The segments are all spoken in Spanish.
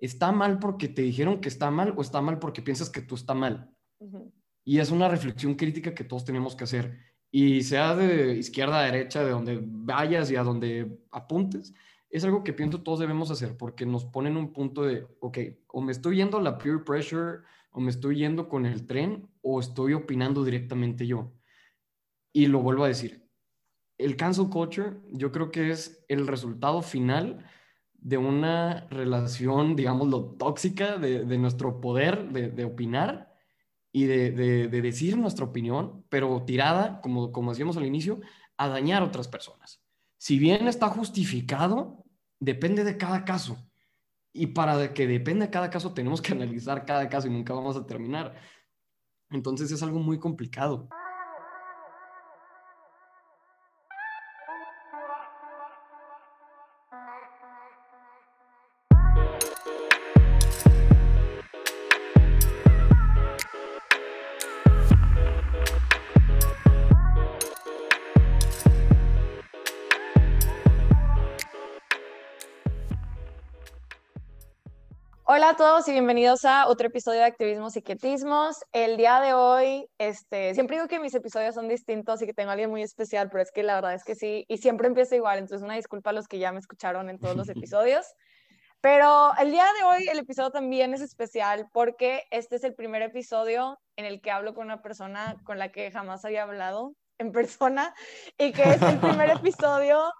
¿está mal porque te dijeron que está mal o está mal porque piensas que tú está mal? Y es una reflexión crítica que todos tenemos que hacer. Y sea de izquierda a derecha, de donde vayas y a donde apuntes, es algo que pienso todos debemos hacer porque nos ponen un punto de, ok, o me estoy yendo a la peer pressure, o me estoy yendo con el tren, o estoy opinando directamente yo. Y lo vuelvo a decir, el cancel culture yo creo que es el resultado final de una relación, digámoslo, tóxica de, de nuestro poder de, de opinar y de, de, decir nuestra opinión, pero tirada, como, como decíamos al inicio, a dañar a otras personas. Si bien está justificado, depende de cada caso. Y para que dependa de cada caso, tenemos que analizar cada caso y nunca vamos a terminar. Entonces es algo muy complicado. Todos y bienvenidos a otro episodio de Activismo Psiquetismos. El día de hoy, este, siempre digo que mis episodios son distintos y que tengo a alguien muy especial, pero es que la verdad es que sí, y siempre empieza igual, entonces una disculpa a los que ya me escucharon en todos los episodios. Pero el día de hoy el episodio también es especial porque este es el primer episodio en el que hablo con una persona con la que jamás había hablado en persona y que es el primer episodio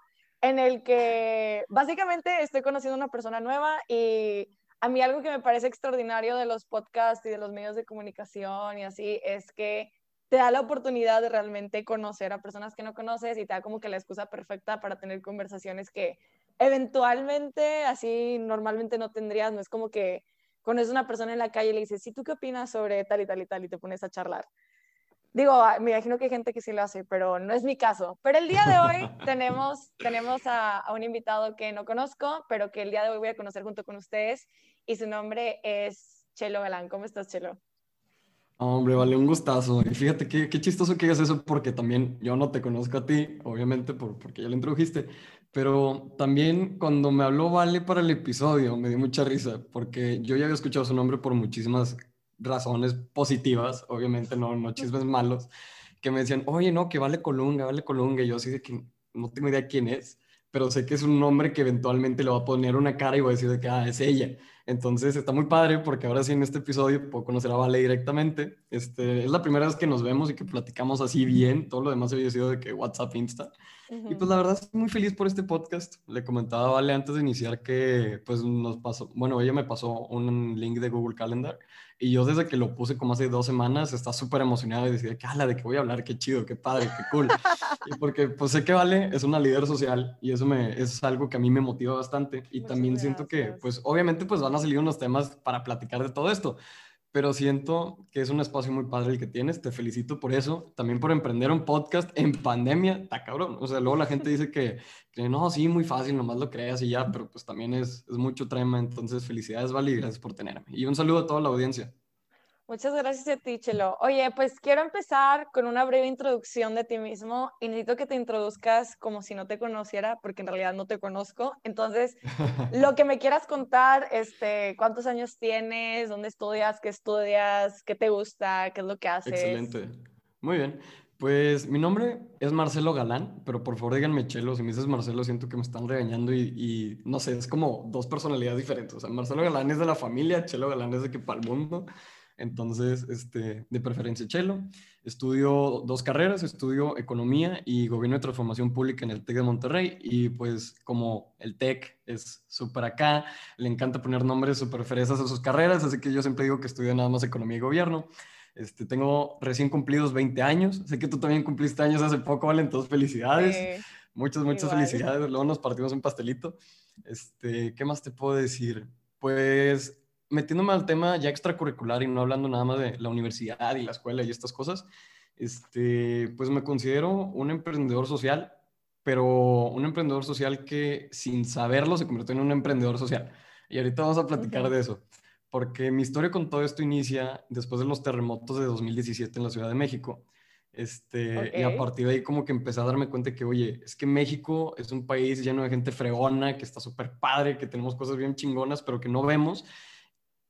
en el que básicamente estoy conociendo a una persona nueva y a mí algo que me parece extraordinario de los podcasts y de los medios de comunicación y así es que te da la oportunidad de realmente conocer a personas que no conoces y te da como que la excusa perfecta para tener conversaciones que eventualmente así normalmente no tendrías. No es como que conoces una persona en la calle y le dices, ¿sí tú qué opinas sobre tal y tal y tal? Y te pones a charlar. Digo, ah, me imagino que hay gente que sí lo hace, pero no es mi caso. Pero el día de hoy tenemos, tenemos a, a, un invitado que no conozco, pero que el día de hoy voy a conocer junto con ustedes y su nombre es Chelo Galán. ¿Cómo estás, Chelo? Hombre, vale, un gustazo. Y fíjate qué, qué chistoso que digas eso porque también yo no te conozco a ti, obviamente por, porque ya lo introdujiste, pero también cuando me habló Vale para el episodio me dio mucha risa porque yo ya había escuchado su nombre por muchísimas razones positivas, obviamente no, no chismes malos, que me decían, oye, no, que Vale Colunga, Vale Colunga, y yo así de que no tengo idea quién es, pero sé que es un nombre que eventualmente le va a poner una cara y voy a decir de que, ah, es ella. Entonces está muy padre porque ahora sí en este episodio puedo conocer a Vale directamente. Este, es la primera vez que nos vemos y que platicamos así bien. Todo lo demás había sido de que WhatsApp, Insta. Y pues la verdad estoy muy feliz por este podcast. Le comentaba a Vale antes de iniciar que pues nos pasó, bueno, ella me pasó un link de Google Calendar y yo desde que lo puse como hace dos semanas está súper emocionado y decía, ¿qué ala de qué voy a hablar? Qué chido, qué padre, qué cool. y porque pues sé que Vale es una líder social y eso me, es algo que a mí me motiva bastante y también siento que pues obviamente pues van a salir unos temas para platicar de todo esto pero siento que es un espacio muy padre el que tienes. Te felicito por eso. También por emprender un podcast en pandemia. Está cabrón. O sea, luego la gente dice que, que no, sí, muy fácil, nomás lo creas y ya, pero pues también es, mucho trema. Entonces, felicidades, Vali, gracias por tenerme. Y un saludo a toda la audiencia. Muchas gracias a ti, Chelo. Oye, pues quiero empezar con una breve introducción de ti mismo y necesito que te introduzcas como si no te conociera, porque en realidad no te conozco. Entonces, lo que me quieras contar, este, cuántos años tienes, dónde estudias, qué estudias, qué te gusta, qué es lo que haces. Excelente. Muy bien. Pues mi nombre es Marcelo Galán, pero por favor díganme Chelo. Si me dices Marcelo, siento que me están regañando y, y no sé, es como dos personalidades diferentes. O sea, Marcelo Galán es de la familia, Chelo Galán es de que para el mundo. Entonces, este, de preferencia chelo. Estudio dos carreras, estudio economía y gobierno de transformación pública en el TEC de Monterrey. Y pues como el TEC es súper acá, le encanta poner nombres súper fresas a sus carreras, así que yo siempre digo que estudio nada más economía y gobierno. Este, tengo recién cumplidos 20 años. Sé que tú también cumpliste años hace poco, ¿vale? Entonces, felicidades. muchas, muchas felicidades. Luego nos partimos un pastelito. Este, ¿Qué más te puedo decir? Pues metiéndome al tema ya extracurricular y no hablando nada más de la universidad y la escuela y estas cosas, este, pues me considero un emprendedor social, pero un emprendedor social que sin saberlo se convirtió en un emprendedor social. Y ahorita vamos a platicar de eso, porque mi historia con todo esto inicia después de los terremotos de 2017 en la Ciudad de México. Este, Y a partir de ahí como que empecé a darme cuenta que, oye, es que México es un país lleno de gente fregona, que está súper padre, que tenemos cosas bien chingonas, pero que no vemos.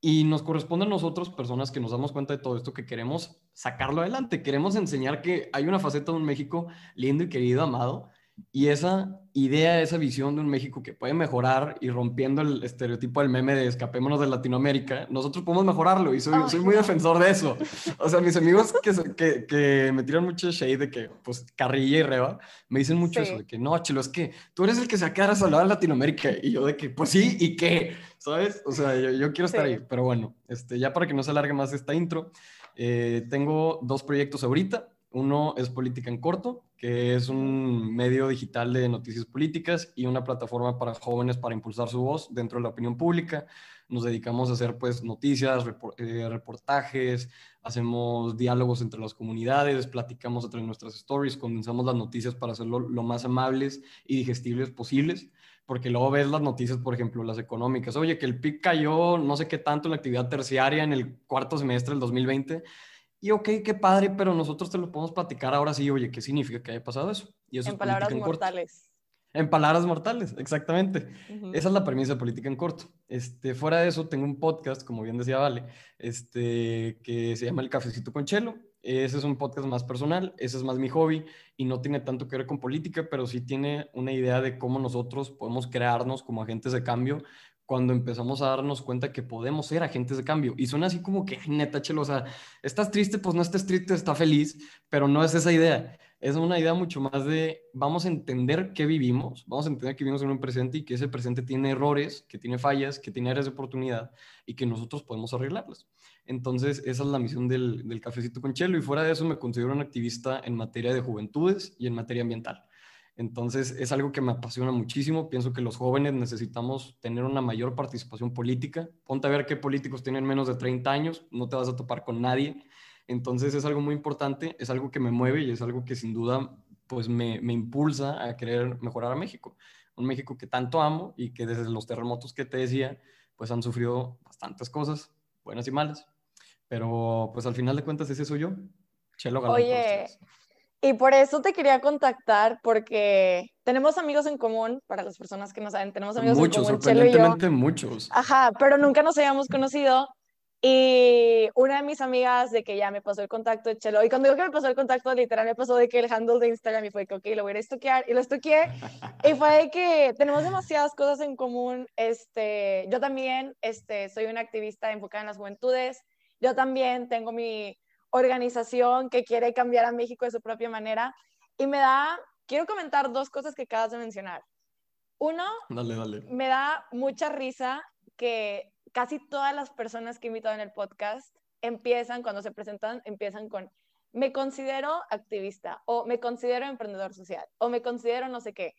Y nos corresponde a nosotros, personas que nos damos cuenta de todo esto, que queremos sacarlo adelante, queremos enseñar que hay una faceta de un México lindo y querido, amado, y esa idea, esa visión de un México que puede mejorar y rompiendo el estereotipo del meme de escapémonos de Latinoamérica, nosotros podemos mejorarlo y soy, soy muy defensor de eso. O sea, mis amigos que, que, que, me tiran mucho shade de que, pues, carrilla y reba, me dicen mucho eso, de que no, Chelo, es que tú eres el que se acaba de hablar en Latinoamérica. Y yo de que, pues sí, ¿y qué? ¿Sabes? O sea, yo, yo quiero estar ahí. Pero bueno, este, ya para que no se alargue más esta intro, eh, tengo dos proyectos ahorita. Uno es Política en Corto, que es un medio digital de noticias políticas y una plataforma para jóvenes para impulsar su voz dentro de la opinión pública. Nos dedicamos a hacer pues noticias, eh, reportajes, hacemos diálogos entre las comunidades, platicamos entre nuestras stories, condensamos las noticias para hacerlo lo más amables y digestibles posibles, porque luego ves las noticias, por ejemplo, las económicas. Oye, que el PIB cayó no sé qué tanto en la actividad terciaria en el cuarto semestre del 2020 y ok, qué padre, pero nosotros te lo podemos platicar ahora sí, oye, ¿qué significa que haya pasado eso? Y eso en palabras mortales. En palabras mortales, exactamente. Esa es la premisa de política en corto. Este, fuera de eso, tengo un podcast, como bien decía Vale, este, que se llama El Cafecito con Chelo. Ese es un podcast más personal, ese es más mi hobby y no tiene tanto que ver con política, pero sí tiene una idea de cómo nosotros podemos crearnos como agentes de cambio cuando empezamos a darnos cuenta que podemos ser agentes de cambio. Y suena así como que, neta, chelo, o sea, estás triste, pues no estés triste, está feliz, pero no es esa idea. Es una idea mucho más de, vamos a entender qué vivimos, vamos a entender que vivimos en un presente y que ese presente tiene errores, que tiene fallas, que tiene áreas de oportunidad y que nosotros podemos arreglarlas. Entonces, esa es la misión del, del cafecito con chelo y fuera de eso me considero un activista en materia de juventudes y en materia ambiental. Entonces es algo que me apasiona muchísimo. Pienso que los jóvenes necesitamos tener una mayor participación política. Ponte a ver qué políticos tienen menos de 30 años, no te vas a topar con nadie. Entonces es algo muy importante, es algo que me mueve y es algo que sin duda pues me, impulsa a querer mejorar a México. Un México que tanto amo y que desde los terremotos que te decía pues han sufrido bastantes cosas, buenas y malas. Pero pues al final de cuentas ese soy yo. Chelo Galán. Oye, y por eso te quería contactar, porque tenemos amigos en común, para las personas que no saben, tenemos amigos en común. Muchos, sorprendentemente muchos. Ajá, pero nunca nos habíamos conocido. Y una de mis amigas de que ya me pasó el contacto de Chelo, y cuando digo que me pasó el contacto, literal me pasó de que el handle de Instagram y fue que, ok, lo voy a estoquear, y lo estoqueé, y fue de que tenemos demasiadas cosas en común, este, yo también, este, soy una activista enfocada en las juventudes, yo también tengo mi, organización que quiere cambiar a México de su propia manera. Y me da, quiero comentar dos cosas que acabas de mencionar. Uno, me da mucha risa que casi todas las personas que he invitado en el podcast empiezan, cuando se presentan, empiezan con, me considero activista, o me considero emprendedor social, o me considero no sé qué.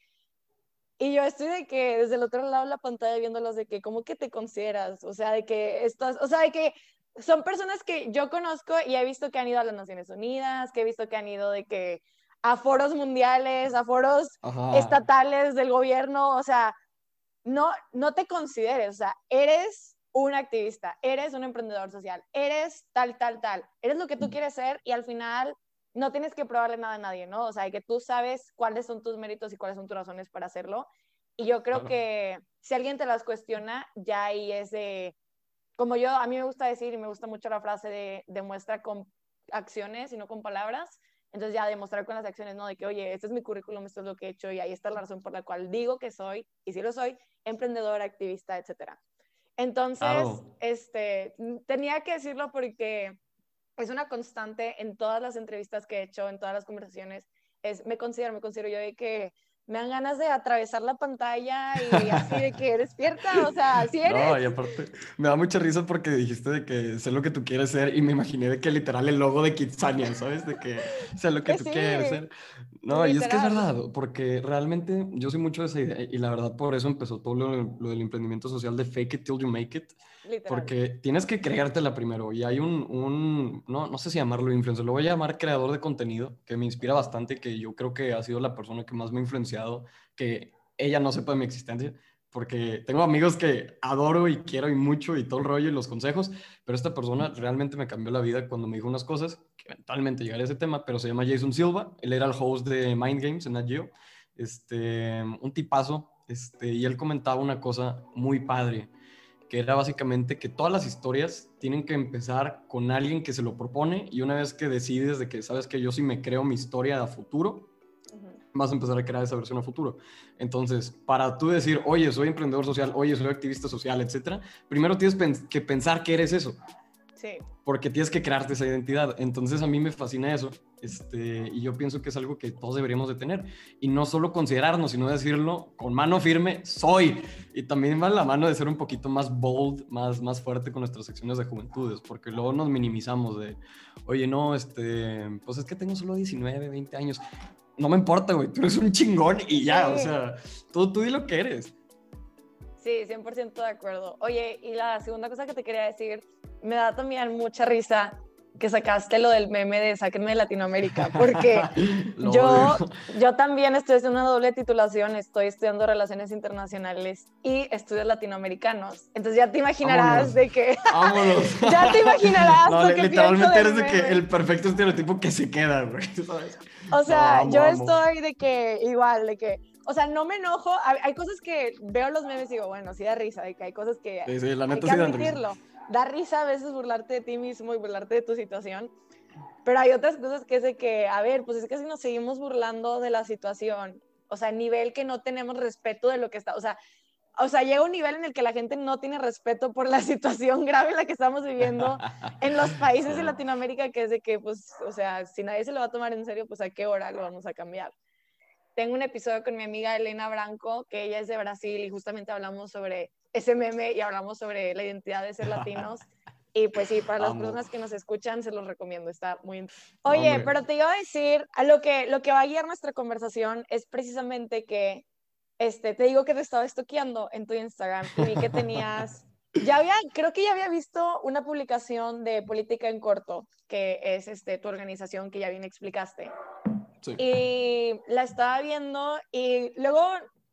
Y yo estoy de que desde el otro lado de la pantalla viéndolos de que, ¿cómo que te consideras? O sea, de que estás, o sea, de que son personas que yo conozco y he visto que han ido a las Naciones Unidas, que he visto que han ido de que a foros mundiales, a foros estatales del gobierno, o sea, no, no te consideres, o sea, eres un activista, eres un emprendedor social, eres tal, tal, tal, eres lo que tú quieres ser y al final no tienes que probarle nada a nadie, ¿no? O sea, que tú sabes cuáles son tus méritos y cuáles son tus razones para hacerlo. Y yo creo que si alguien te las cuestiona, ya ahí es de, como yo, a mí me gusta decir y me gusta mucho la frase de demuestra con acciones y no con palabras. Entonces ya demostrar con las acciones, ¿no? De que, oye, este es mi currículum, esto es lo que he hecho y ahí está la razón por la cual digo que soy, y si lo soy, emprendedora, activista, etcétera. Entonces, este, tenía que decirlo porque es una constante en todas las entrevistas que he hecho, en todas las conversaciones, es, me considero, me considero yo de que me dan ganas de atravesar la pantalla y así de que despierta, o sea, así eres. No, y aparte, me da mucha risa porque dijiste de que sé lo que tú quieres ser y me imaginé de que literal el logo de Kitsania, ¿sabes? De que sé lo que tú quieres ser. No, y es que es verdad, porque realmente yo soy mucho de esa idea y la verdad por eso empezó todo lo, lo del emprendimiento social de fake it till you make it porque tienes que creértela primero. Y hay un, un, no, no sé si llamarlo influencer, lo voy a llamar creador de contenido, que me inspira bastante, que yo creo que ha sido la persona que más me ha influenciado, que ella no sepa de mi existencia, porque tengo amigos que adoro y quiero y mucho y todo el rollo y los consejos, pero esta persona realmente me cambió la vida cuando me dijo unas cosas, que eventualmente llegaré a ese tema, pero se llama Jason Silva, él era el host de Mind Games en Nat este, un tipazo, este, y él comentaba una cosa muy padre, que era básicamente que todas las historias tienen que empezar con alguien que se lo propone y una vez que decides de que sabes que yo sí me creo mi historia a futuro, vas a empezar a crear esa versión a futuro. Entonces, para tú decir, oye, soy emprendedor social, oye, soy activista social, etcétera, primero tienes que pensar que eres eso. Sí. Porque tienes que crearte esa identidad. Entonces, a mí me fascina eso. Este, y yo pienso que es algo que todos deberíamos de tener. Y no solo considerarnos, sino decirlo con mano firme, soy. Y también va la mano de ser un poquito más bold, más, más fuerte con nuestras secciones de juventudes, porque luego nos minimizamos de, oye, no, este, pues es que tengo solo 19, 20 años no me importa, güey, tú eres un chingón y ya, o sea, tú, tú di lo que eres. Sí, 100% de acuerdo. Oye, y la segunda cosa que te quería decir, me da también mucha risa que sacaste lo del meme de Sáquenme de Latinoamérica, porque yo, yo también estoy haciendo una doble titulación, estoy estudiando Relaciones Internacionales y Estudios Latinoamericanos. Entonces ya te imaginarás de que... Vámonos. ya te imaginarás. No, literalmente eres de que el perfecto estereotipo que se queda, güey, ¿sabes? O sea, yo estoy de que igual, de que, o sea, no me enojo. Hay cosas que veo los memes y digo, bueno, sí da risa, de que hay cosas que sí, sí, la neta hay que admitirlo. Da risa a veces burlarte de ti mismo y burlarte de tu situación. Pero hay otras cosas que es de que, a ver, pues es que si nos seguimos burlando de la situación, o sea, a nivel que no tenemos respeto de lo que está, o sea, o sea, llega un nivel en el que la gente no tiene respeto por la situación grave en la que estamos viviendo en los países de Latinoamérica, que es de que, pues, o sea, si nadie se lo va a tomar en serio, pues a qué hora lo vamos a cambiar. Tengo un episodio con mi amiga Elena Branco, que ella es de Brasil y justamente hablamos sobre ese meme y hablamos sobre la identidad de ser latinos. Y pues sí, para las personas que nos escuchan, se los recomiendo, está muy... Oye, pero te iba a decir, a lo que, lo que va a guiar nuestra conversación es precisamente que este, te digo que te estaba estoqueando en tu Instagram y vi que tenías, ya había, creo que ya había visto una publicación de Política en Corto, que es este, tu organización que ya bien explicaste. Sí. Y la estaba viendo y luego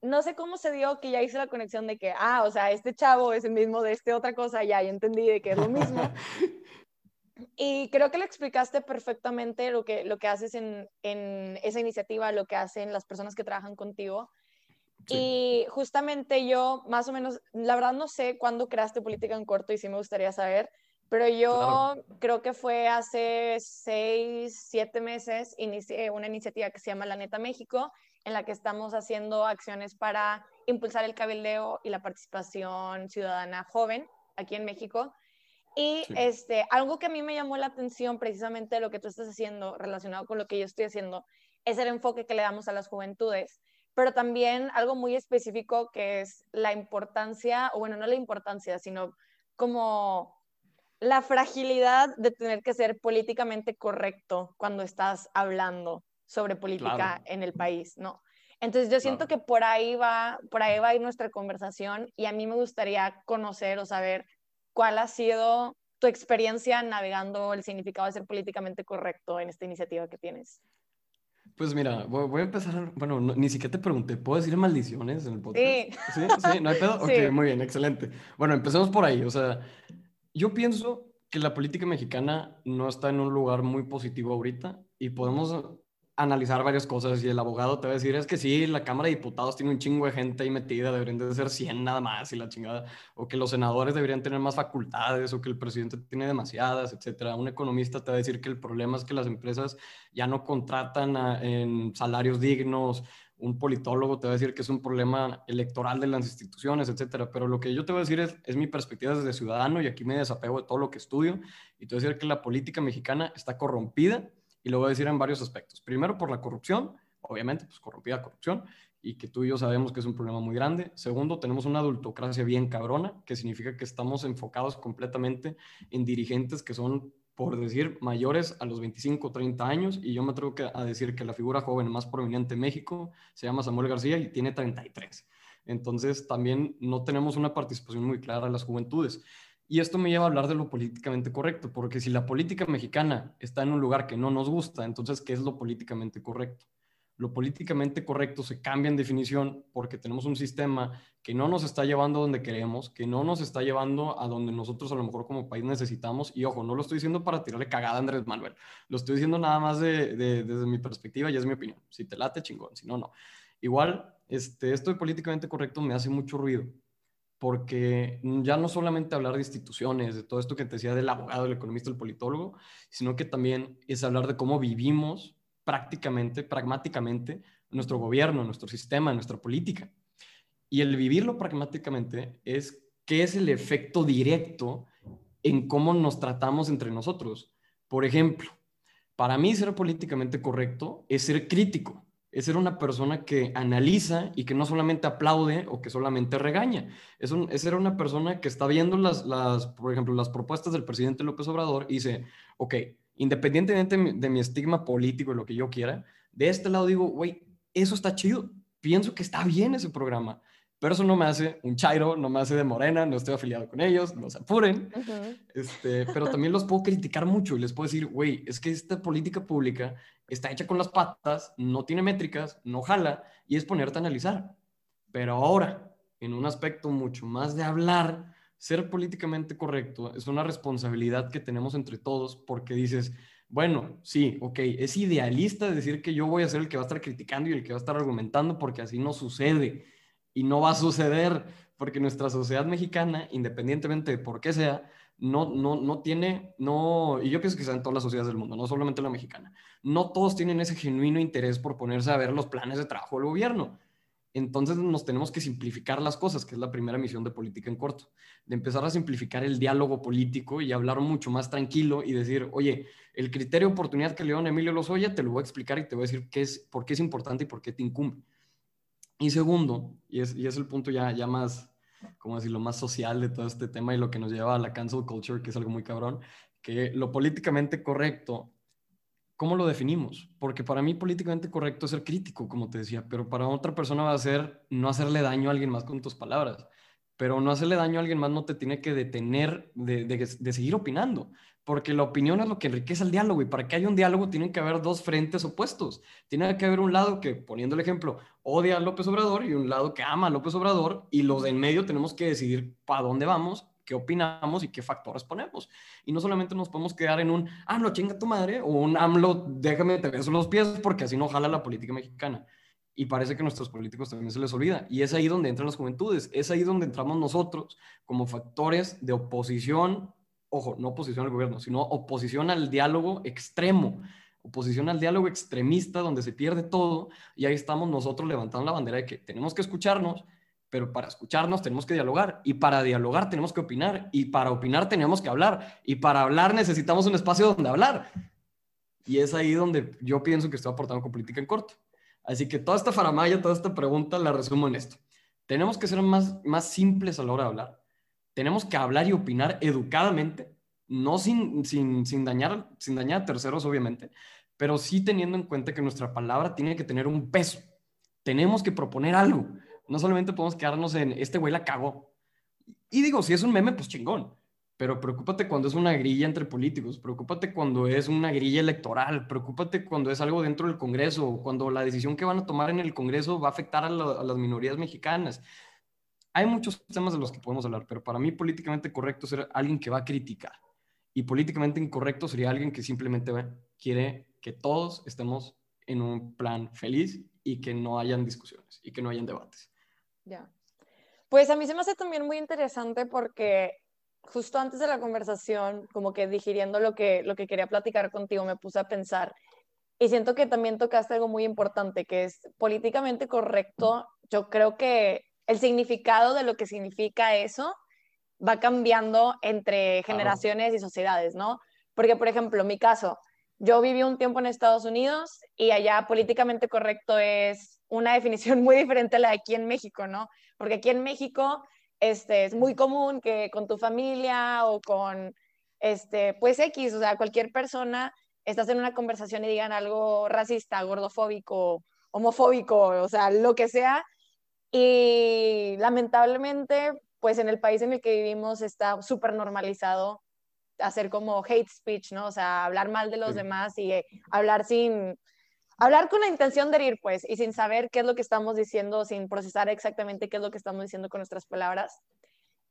no sé cómo se dio que ya hice la conexión de que, ah, o sea, este chavo es el mismo de este otra cosa, ya, ya entendí de que es lo mismo. Y creo que lo explicaste perfectamente lo que, lo que haces en, en, esa iniciativa, lo que hacen las personas que trabajan contigo. Y justamente yo, más o menos, la verdad no sé cuándo creaste Política en Corto y sí me gustaría saber, pero yo creo que fue hace seis, siete meses, inicié una iniciativa que se llama La Neta México, en la que estamos haciendo acciones para impulsar el cabildeo y la participación ciudadana joven aquí en México. Y este, algo que a mí me llamó la atención precisamente de lo que tú estás haciendo relacionado con lo que yo estoy haciendo es el enfoque que le damos a las juventudes pero también algo muy específico que es la importancia, o bueno, no la importancia, sino como la fragilidad de tener que ser políticamente correcto cuando estás hablando sobre política en el país, ¿no? Entonces yo siento que por ahí va, por ahí va a ir nuestra conversación y a mí me gustaría conocer o saber cuál ha sido tu experiencia navegando el significado de ser políticamente correcto en esta iniciativa que tienes. Pues mira, voy, a empezar. Bueno, ni siquiera te pregunté, ¿puedo decir maldiciones en el podcast? Sí. ¿Sí? ¿Sí? ¿No hay pedo? Ok, muy bien, excelente. Bueno, empecemos por ahí. O sea, yo pienso que la política mexicana no está en un lugar muy positivo ahorita y podemos analizar varias cosas y el abogado te va a decir, es que sí, la Cámara de Diputados tiene un chingo de gente ahí metida, deberían de ser 100 nada más y la chingada, o que los senadores deberían tener más facultades, o que el presidente tiene demasiadas, etcétera. Un economista te va a decir que el problema es que las empresas ya no contratan en salarios dignos, un politólogo te va a decir que es un problema electoral de las instituciones, etcétera. Pero lo que yo te voy a decir es, es mi perspectiva desde ciudadano y aquí me desapego de todo lo que estudio y te voy a decir que la política mexicana está corrompida y lo voy a decir en varios aspectos. Primero, por la corrupción, obviamente, pues corrompida corrupción, y que tú y yo sabemos que es un problema muy grande. Segundo, tenemos una adultocracia bien cabrona, que significa que estamos enfocados completamente en dirigentes que son, por decir, mayores a los 25 o 30 años, y yo me atrevo a decir que la figura joven más prominente en México se llama Samuel García y tiene 33. Entonces, también no tenemos una participación muy clara de las juventudes. Y esto me lleva a hablar de lo políticamente correcto, porque si la política mexicana está en un lugar que no nos gusta, entonces, ¿qué es lo políticamente correcto? lo políticamente correcto se cambia en definición porque tenemos un sistema que no nos está llevando a donde queremos, que no nos está llevando a donde nosotros a lo mejor como país necesitamos. Y ojo, no lo estoy diciendo para tirarle cagada a Andrés Manuel, lo estoy diciendo nada más de, desde mi perspectiva y es mi opinión. Si te late, chingón, si no, no. Igual, este, esto de políticamente correcto me hace mucho ruido porque ya no solamente hablar de instituciones, de todo esto que te decía del abogado, el economista, el politólogo, sino que también es hablar de cómo vivimos prácticamente, pragmáticamente, nuestro gobierno, nuestro sistema, nuestra política. Y el vivirlo pragmáticamente es qué es el efecto directo en cómo nos tratamos entre nosotros. Por ejemplo, para mí ser políticamente correcto es ser crítico, es ser una persona que analiza y que no solamente aplaude o que solamente regaña. Es, es ser una persona que está viendo las, las, por ejemplo, las propuestas del presidente López Obrador y dice, ok, independientemente de mi estigma político y lo que yo quiera, de este lado digo, güey, eso está chido. Pienso que está bien ese programa, pero eso no me hace un chairo, no me hace de morena, no estoy afiliado con ellos, no se apuren. este, pero también los puedo criticar mucho y les puedo decir, güey, es que esta política pública está hecha con las patas, no tiene métricas, no jala y es ponerte a analizar. Pero ahora, en un aspecto mucho más de hablar, ser políticamente correcto es una responsabilidad que tenemos entre todos porque dices, bueno, sí, ok, es idealista decir que yo voy a ser el que va a estar criticando y el que va a estar argumentando porque así no sucede y no va a suceder porque nuestra sociedad mexicana, independientemente de por qué sea, no, no, no tiene, no, y yo pienso que sea en todas las sociedades del mundo, no solamente la mexicana, no todos tienen ese genuino interés por ponerse a ver los planes de trabajo del gobierno. Entonces nos tenemos que simplificar las cosas, que es la primera misión de política en corto, de empezar a simplificar el diálogo político y hablar mucho más tranquilo y decir, oye, el criterio de oportunidad que le dio Emilio Lozoya, te lo voy a explicar y te voy a decir qué es, por qué es importante y por qué te incumbe. Y segundo, y es, y es el punto ya, ya más, como decirlo, más social de todo este tema y lo que nos lleva a la cancel culture, que es algo muy cabrón, que lo políticamente correcto ¿cómo lo definimos? Porque para mí políticamente correcto es ser crítico, como te decía, pero para otra persona va a ser no hacerle daño a alguien más con tus palabras. Pero no hacerle daño a alguien más no te tiene que detener de, de, seguir opinando, porque la opinión es lo que enriquece el diálogo y para que haya un diálogo tienen que haber dos frentes opuestos. Tiene que haber un lado que, poniendo el ejemplo, odia a López Obrador y un lado que ama a López Obrador y los de en medio tenemos que decidir para dónde vamos qué opinamos y qué factores ponemos. Y no solamente nos podemos quedar en un AMLO chinga tu madre o un AMLO déjame te beso los pies porque así no jala la política mexicana. Y parece que a nuestros políticos también se les olvida. Y es ahí donde entran las juventudes, es ahí donde entramos nosotros como factores de oposición, ojo, no oposición al gobierno, sino oposición al diálogo extremo oposición al diálogo extremista donde se pierde todo y ahí estamos nosotros levantando la bandera de que tenemos que escucharnos, pero para escucharnos tenemos que dialogar y para dialogar tenemos que opinar y para opinar tenemos que hablar y para hablar necesitamos un espacio donde hablar. Y es ahí donde yo pienso que estoy aportando con política en corto. Así que toda esta faramaya, toda esta pregunta la resumo en esto. Tenemos que ser más, más simples a la hora de hablar. Tenemos que hablar y opinar educadamente, no sin, sin, sin, dañar, sin dañar a terceros, obviamente, pero sí teniendo en cuenta que nuestra palabra tiene que tener un peso. Tenemos que proponer algo no solamente podemos quedarnos en este güey la cagó. Y digo, si es un meme, pues chingón. Pero preocúpate cuando es una grilla entre políticos, preocúpate cuando es una grilla electoral, preocúpate cuando es algo dentro del Congreso, cuando la decisión que van a tomar en el Congreso va a afectar a, a las minorías mexicanas. Hay muchos temas de los que podemos hablar, pero para mí políticamente correcto es ser alguien que va a criticar. Y políticamente incorrecto sería alguien que simplemente quiere que todos estemos en un plan feliz y que no hayan discusiones y que no hayan debates. Ya. Pues a mí se me hace también muy interesante porque justo antes de la conversación, como que digiriendo lo que, lo que quería platicar contigo, me puse a pensar y siento que también tocaste algo muy importante, que es políticamente correcto. Yo creo que el significado de lo que significa eso va cambiando entre generaciones y sociedades, ¿no? Porque, por ejemplo, mi caso, yo viví un tiempo en Estados Unidos y allá políticamente correcto es una definición muy diferente a la de aquí en México, ¿no? Porque aquí en México este, es muy común que con tu familia o con, este, pues X, o sea, cualquier persona, estás en una conversación y digan algo racista, gordofóbico, homofóbico, o sea, lo que sea. Y lamentablemente, pues en el país en el que vivimos está súper normalizado hacer como hate speech, ¿no? O sea, hablar mal de los demás y hablar sin, hablar con la intención de herir, pues, y sin saber qué es lo que estamos diciendo, sin procesar exactamente qué es lo que estamos diciendo con nuestras palabras.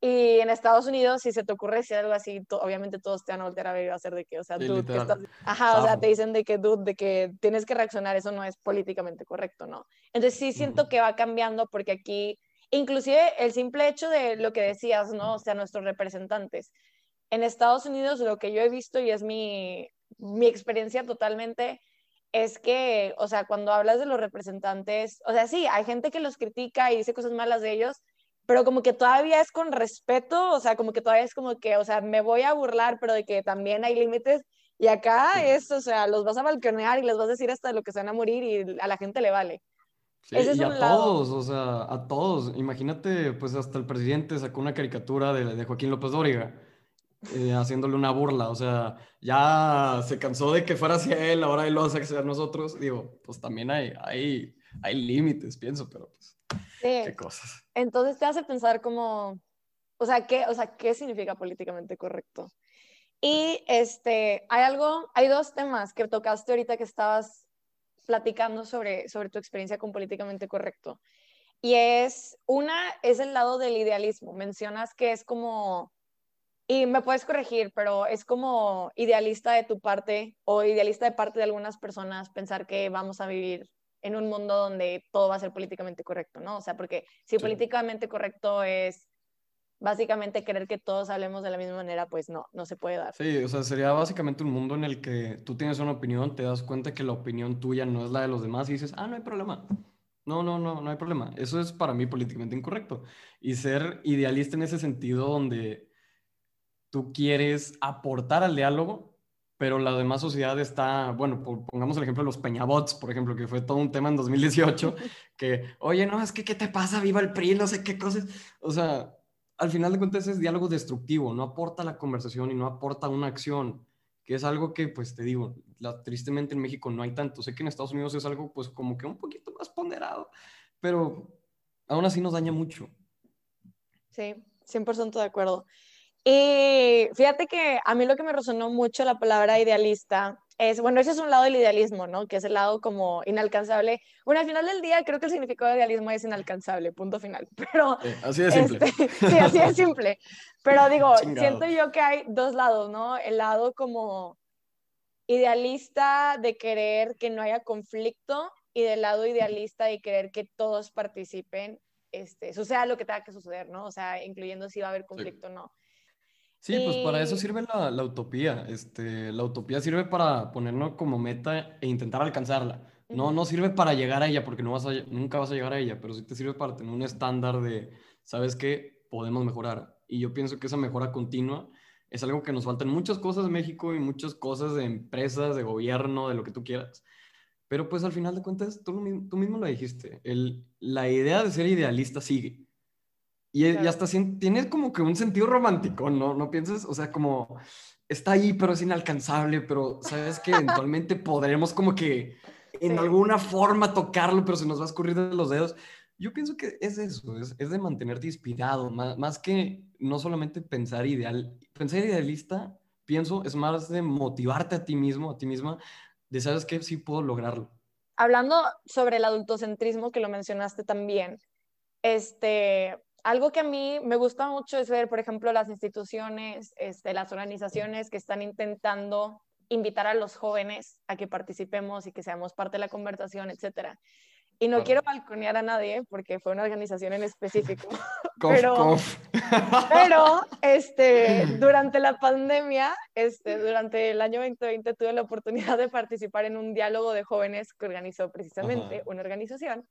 Y en Estados Unidos, si se te ocurre decir algo así, obviamente todos te van a voltear a ver y va a ser de que, o sea, dude, que estás... Ajá, o sea, te dicen de que, dude, de que tienes que reaccionar, eso no es políticamente correcto, ¿no? Entonces sí siento que va cambiando porque aquí, inclusive el simple hecho de lo que decías, ¿no? O sea, nuestros representantes. En Estados Unidos lo que yo he visto y es mi, mi experiencia totalmente, es que, o sea, cuando hablas de los representantes, o sea, sí, hay gente que los critica y dice cosas malas de ellos, pero como que todavía es con respeto, o sea, como que todavía es como que, o sea, me voy a burlar, pero de que también hay límites. Y acá es, o sea, los vas a balconear y les vas a decir hasta lo que se van a morir y a la gente le vale. Sí, y a todos, o sea, a todos. Imagínate, pues hasta el presidente sacó una caricatura de, de Joaquín López Dóriga, eh, haciéndole una burla. O sea, ya se cansó de que fuera hacia él, ahora él lo hace hacia nosotros. Digo, pues también hay, hay, hay límites, pienso, pero pues. Qué cosas. Entonces te hace pensar como, o sea, ¿qué, o sea, ¿qué significa políticamente correcto? Y este, hay algo, hay dos temas que tocaste ahorita que estabas platicando sobre, sobre tu experiencia con políticamente correcto. Y es, una es el lado del idealismo. Mencionas que es como, y me puedes corregir, pero es como idealista de tu parte o idealista de parte de algunas personas pensar que vamos a vivir en un mundo donde todo va a ser políticamente correcto, ¿no? O sea, porque si políticamente correcto es básicamente querer que todos hablemos de la misma manera, pues no, no se puede dar. Sí, o sea, sería básicamente un mundo en el que tú tienes una opinión, te das cuenta que la opinión tuya no es la de los demás y dices, ah, no hay problema. No, no, no, no hay problema. Eso es para mí políticamente incorrecto. Y ser idealista en ese sentido donde tú quieres aportar al diálogo, pero la demás sociedad está, bueno, pongamos el ejemplo de los Peñabots, por ejemplo, que fue todo un tema en 2018, que, oye, no, es que, ¿qué te pasa? Viva el PRI, no sé qué cosas. O sea, al final de cuentas es diálogo destructivo, no aporta la conversación y no aporta una acción, que es algo que, pues te digo, la, tristemente en México no hay tanto. Sé que en Estados Unidos es algo, pues como que un poquito más ponderado, pero aún así nos daña mucho. Sí, 100% de acuerdo. Y fíjate que a mí lo que me resonó mucho la palabra idealista es, bueno, ese es un lado del idealismo, ¿no? Que es el lado como inalcanzable. Bueno, al final del día creo que el significado de idealismo es inalcanzable, punto final. Pero... así de simple. Este, sí, así de simple. Pero digo, siento yo que hay dos lados, ¿no? El lado como idealista de querer que no haya conflicto y del lado idealista de querer que todos participen, este, suceda lo que tenga que suceder, ¿no? O sea, incluyendo si va a haber conflicto o no. Sí, pues para eso sirve la, la, utopía. Este, la utopía sirve para ponernos como meta e intentar alcanzarla. No, no sirve para llegar a ella, porque no vas a, nunca vas a llegar a ella, pero sí te sirve para tener un estándar de, ¿sabes qué? Podemos mejorar. Y yo pienso que esa mejora continua es algo que nos faltan muchas cosas en México y muchas cosas de empresas, de gobierno, de lo que tú quieras. Pero pues al final de cuentas, tú, tú mismo lo dijiste, el, la idea de ser idealista sigue. Y, hasta tienes como que un sentido romántico, ¿no? No piensas, o sea, como está ahí, pero es inalcanzable, pero sabes que eventualmente podremos como que en alguna forma tocarlo, pero se nos va a escurrir de los dedos. Yo pienso que es eso, es, es de mantenerte inspirado, más, más, que no solamente pensar ideal, pensar idealista, pienso, es más de motivarte a ti mismo, a ti misma, de sabes que sí puedo lograrlo. Hablando sobre el adultocentrismo, que lo mencionaste también, este, algo que a mí me gusta mucho es ver, por ejemplo, las instituciones, este, las organizaciones que están intentando invitar a los jóvenes a que participemos y que seamos parte de la conversación, etcétera. Y no quiero balconear a nadie porque fue una organización en específico. pero, pero este, durante la pandemia, este, durante el año 2020, tuve la oportunidad de participar en un diálogo de jóvenes que organizó precisamente una organización.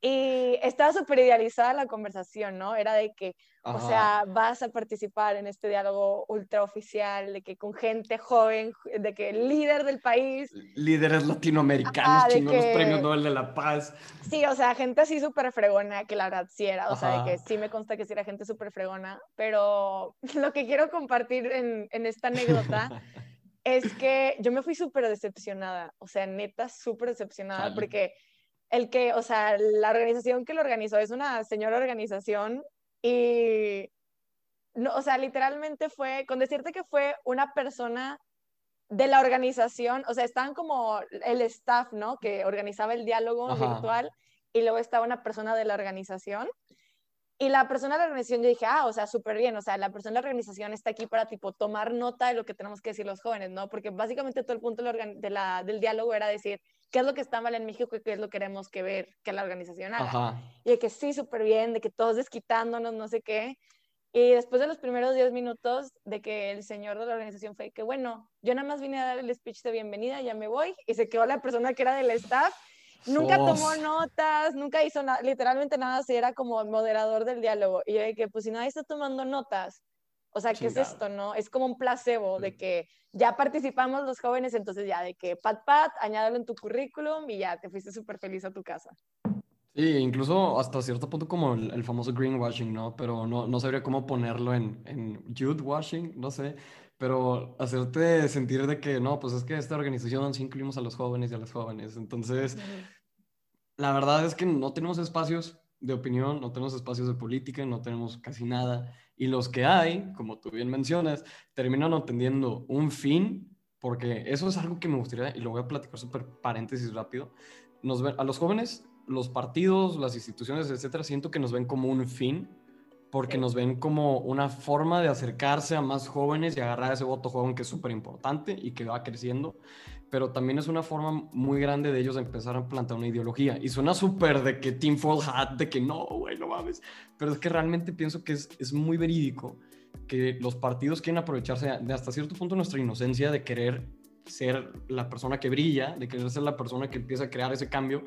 Y estaba súper idealizada la conversación, ¿no? Era de que, o sea, vas a participar en este diálogo ultra oficial, de que con gente joven, de que líder del país. Líderes latinoamericanos, chingón los premios Nobel de la Paz. Sí, o sea, gente así súper fregona, que la verdad sí era, o sea, de que sí me consta que sí era gente súper fregona, pero lo que quiero compartir en, en esta anécdota es que yo me fui súper decepcionada, o sea, neta, súper decepcionada, porque el que, o sea, la organización que lo organizó es una señora organización y, no, o sea, literalmente fue, con decirte que fue una persona de la organización, o sea, estaban como el staff, ¿no? Que organizaba el diálogo virtual y luego estaba una persona de la organización. Y la persona de la organización, yo dije, ah, o sea, súper bien, o sea, la persona de la organización está aquí para, tipo, tomar nota de lo que tenemos que decir los jóvenes, ¿no? Porque básicamente todo el punto de la, del diálogo era decir, ¿qué es lo que está mal en México y qué es lo que queremos que ver, que la organización haga? Y de que sí, súper bien, de que todos desquitándonos, no sé qué. Y después de los primeros 10 minutos de que el señor de la organización fue que, bueno, yo nada más vine a dar el speech de bienvenida, ya me voy, y se quedó la persona que era del staff Nunca tomó notas, nunca hizo nada, literalmente nada, si era como moderador del diálogo. Y yo de que, pues si nadie está tomando notas, o sea, ¿qué es esto, no? Es como un placebo de que ya participamos los jóvenes, entonces ya de que pat pat, añádalo en tu currículum y ya te fuiste súper feliz a tu casa. Sí, incluso hasta cierto punto como el, famoso greenwashing, ¿no? Pero no, no sabría cómo ponerlo en, en youth washing, no sé pero hacerte sentir de que no, pues es que esta organización sí incluimos a los jóvenes y a las jóvenes. Entonces, la verdad es que no tenemos espacios de opinión, no tenemos espacios de política, no tenemos casi nada. Y los que hay, como tú bien mencionas, terminan obteniendo un fin, porque eso es algo que me gustaría, y lo voy a platicar súper paréntesis rápido, nos ven, a los jóvenes, los partidos, las instituciones, etcétera, siento que nos ven como un fin, porque nos ven como una forma de acercarse a más jóvenes y agarrar ese voto joven que es súper importante y que va creciendo pero también es una forma muy grande de ellos empezar a plantar una ideología. Y suena súper de que Team Fall Hat, de que no, güey, no mames. Pero es que realmente pienso que es, es muy verídico que los partidos quieren aprovecharse de hasta cierto punto nuestra inocencia de querer ser la persona que brilla, de querer ser la persona que empieza a crear ese cambio.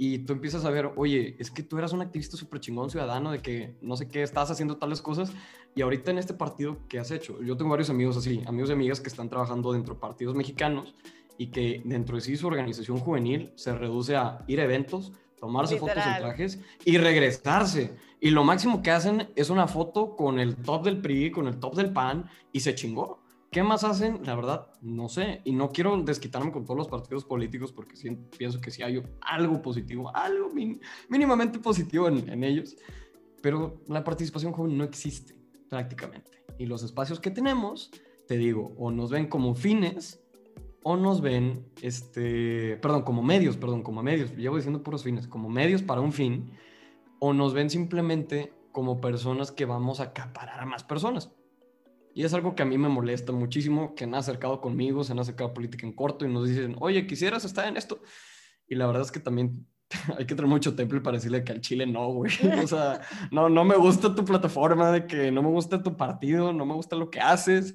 Y tú empiezas a ver, oye, es que tú eras un activista súper chingón ciudadano, de que no sé qué, estás haciendo tales cosas. Y ahorita en este partido, ¿qué has hecho? Yo tengo varios amigos así, amigos y amigas que están trabajando dentro de partidos mexicanos y que dentro de sí su organización juvenil se reduce a ir a eventos, tomarse fotos en trajes y regresarse. Y lo máximo que hacen es una foto con el top del PRI, con el top del PAN y se chingó. ¿Qué más hacen? La verdad, no sé. Y no quiero desquitarme con todos los partidos políticos porque pienso que sí hay algo positivo, algo mínimamente positivo en, en ellos. Pero la participación joven no existe prácticamente. Y los espacios que tenemos, te digo, o nos ven como fines o nos ven, este, perdón, como medios, perdón, como medios, llevo diciendo puros fines, como medios para un fin, o nos ven simplemente como personas que vamos a acaparar a más personas. Y es algo que a mí me molesta muchísimo, que han acercado conmigo, se han acercado a política en corto y nos dicen, oye, quisieras estar en esto. Y la verdad es que también hay que tener mucho temple para decirle que al Chile no, güey. O sea, no, no me gusta tu plataforma, de que no me gusta tu partido, no me gusta lo que haces.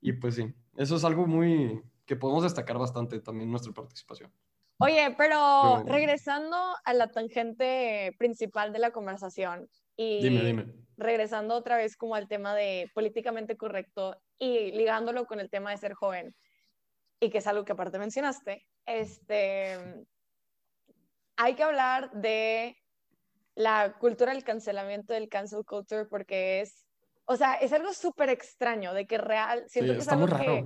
Y pues sí, eso es algo muy, que podemos destacar bastante también nuestra participación. Oye, pero regresando a la tangente principal de la conversación y dime, dime. regresando otra vez como al tema de políticamente correcto y ligándolo con el tema de ser joven, y que es algo que aparte mencionaste, este, hay que hablar de la cultura del cancelamiento, del cancel culture, porque es, o sea, es algo súper extraño, de que real, siento que es algo que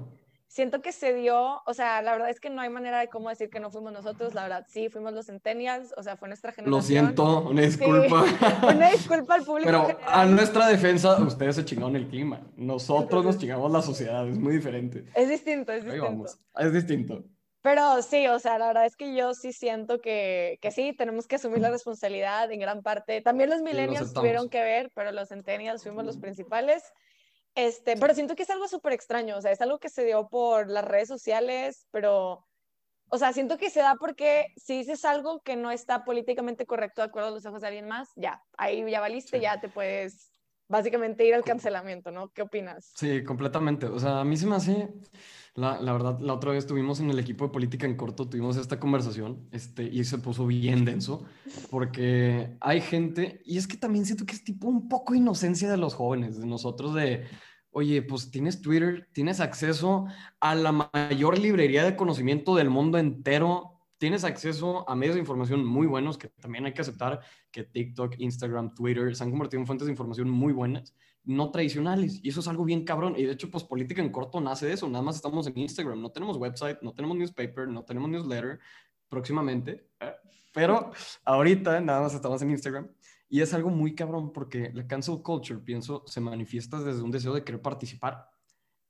siento que se dio, o sea, la verdad es que no hay manera de cómo decir que no fuimos nosotros, la verdad, sí, fuimos los centennials, o sea, fue nuestra generación. Lo siento, una disculpa. una disculpa al público. Pero a nuestra defensa, ustedes se chingaron el clima, nosotros nos chingamos la sociedad, es muy diferente. Es distinto, es distinto. vamos, es distinto. Pero sí, o sea, la verdad es que yo sí siento que, que sí, tenemos que asumir la responsabilidad en gran parte. También los millennials tuvieron que ver, pero los centennials fuimos los principales. Este, pero siento que es algo súper extraño, o sea, es algo que se dio por las redes sociales, pero, o sea, siento que se da porque si dices algo que no está políticamente correcto de acuerdo a los ojos de alguien más, ya, ahí ya valiste, ya te puedes básicamente ir al cancelamiento, ¿no? ¿Qué opinas? Sí, completamente. O sea, a mí se me hace, la, la, verdad, la otra vez estuvimos en el equipo de política en corto, tuvimos esta conversación este, y se puso bien denso porque hay gente, y es que también siento que es tipo un poco inocencia de los jóvenes, de nosotros, de, oye, pues tienes Twitter, tienes acceso a la mayor librería de conocimiento del mundo entero, tienes acceso a medios de información muy buenos, que también hay que aceptar que TikTok, Instagram, Twitter se han convertido en fuentes de información muy buenas no tradicionales. Y eso es algo bien cabrón. Y de hecho, pues política en corto nace de eso. Nada más estamos en Instagram. No tenemos website, no tenemos newspaper, no tenemos newsletter próximamente. ¿eh? Pero ahorita nada más estamos en Instagram. Y es algo muy cabrón porque la cancel culture, pienso, se manifiesta desde un deseo de querer participar.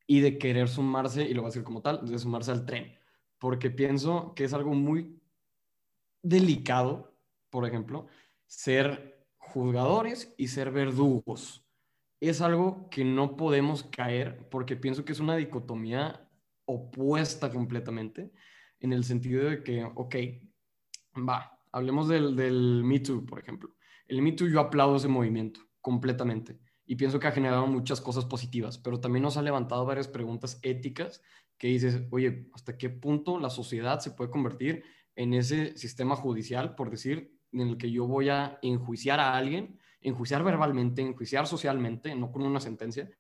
y de querer sumarse, y lo voy a decir como tal, de sumarse al tren, porque pienso que es algo muy delicado, por ejemplo, ser juzgadores y ser verdugos. Es algo que no podemos caer porque pienso que es una dicotomía opuesta completamente, en el sentido de que, ok, va, hablemos del, del Me Too, por ejemplo. El Me Too yo aplaudo ese movimiento completamente y pienso que ha generado muchas cosas positivas, pero también nos ha levantado varias preguntas éticas que dices, oye, ¿hasta qué punto la sociedad se puede convertir en ese sistema judicial, por decir, en el que yo voy a enjuiciar a alguien, enjuiciar verbalmente, enjuiciar socialmente, no con una sentencia,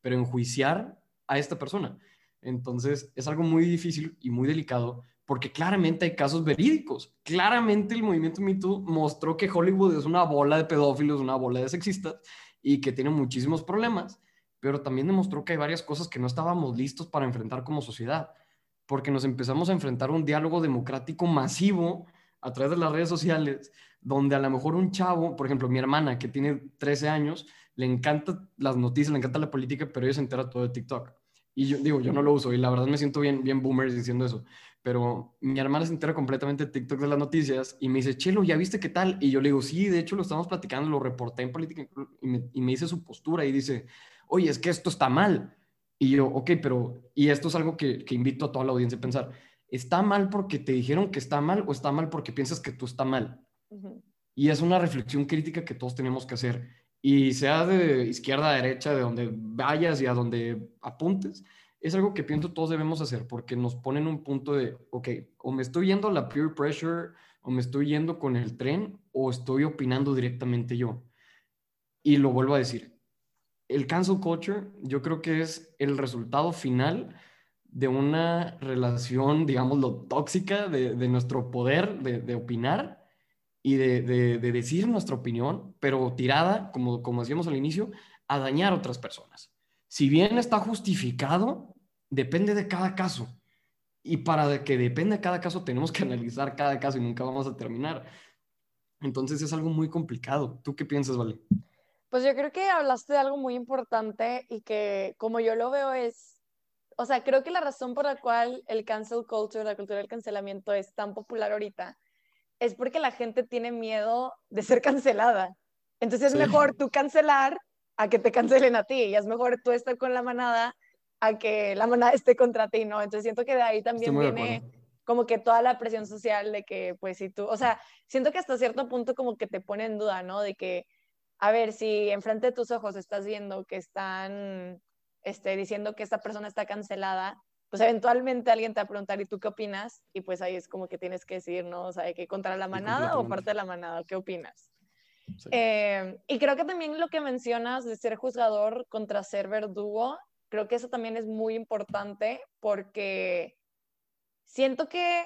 pero enjuiciar a esta persona? Entonces, es algo muy difícil y muy delicado porque claramente hay casos verídicos. Claramente el movimiento Me Too mostró que Hollywood es una bola de pedófilos, una bola de sexistas y que tiene muchísimos problemas, pero también demostró que hay varias cosas que no estábamos listos para enfrentar como sociedad, porque nos empezamos a enfrentar a un diálogo democrático masivo a través de las redes sociales, donde a lo mejor un chavo, por ejemplo, mi hermana que tiene 13 años, le encanta las noticias, le encanta la política, pero ella se entera todo de TikTok. Y yo digo, yo no lo uso y la verdad me siento bien, bien boomer diciendo eso. Pero mi hermana se entera completamente de TikTok de las noticias y me dice, Chelo, ¿ya viste qué tal? Y yo le digo, sí, de hecho lo estamos platicando, lo reporté en política y me, y me dice su postura y dice, oye, es que esto está mal. Y yo, ok, pero, y esto es algo que, que invito a toda la audiencia a pensar, ¿está mal porque te dijeron que está mal o está mal porque piensas que tú está mal? Y es una reflexión crítica que todos tenemos que hacer y sea de izquierda a derecha, de donde vayas y a donde apuntes, es algo que pienso todos debemos hacer porque nos ponen un punto de, ok, o me estoy yendo a la peer pressure, o me estoy yendo con el tren, o estoy opinando directamente yo. Y lo vuelvo a decir, el cancel culture yo creo que es el resultado final de una relación, digámoslo, tóxica de, nuestro poder de, opinar y de, de, decir nuestra opinión, pero tirada, como, como decíamos al inicio, a dañar a otras personas. Si bien está justificado, depende de cada caso. Y para que dependa de cada caso, tenemos que analizar cada caso y nunca vamos a terminar. Entonces es algo muy complicado. ¿Tú qué piensas, Vale? Pues yo creo que hablaste de algo muy importante y que como yo lo veo es, o sea, creo que la razón por la cual el cancel culture, la cultura del cancelamiento es tan popular ahorita, es porque la gente tiene miedo de ser cancelada. Entonces es mejor tú cancelar a que te cancelen a ti y es mejor tú estar con la manada a que la manada esté contra ti, ¿no? Entonces siento que de ahí también viene como que toda la presión social de que, pues, si tú, o sea, siento que hasta cierto punto como que te pone en duda, ¿no? De que, a ver, si enfrente de tus ojos estás viendo que están, este, diciendo que esta persona está cancelada, pues eventualmente alguien te va a preguntar, ¿y tú qué opinas? Y pues ahí es como que tienes que decir, ¿no? O sea, que contra la manada o parte de la manada, ¿qué opinas? Eh, y creo que también lo que mencionas de ser juzgador contra ser verdugo, creo que eso también es muy importante porque siento que,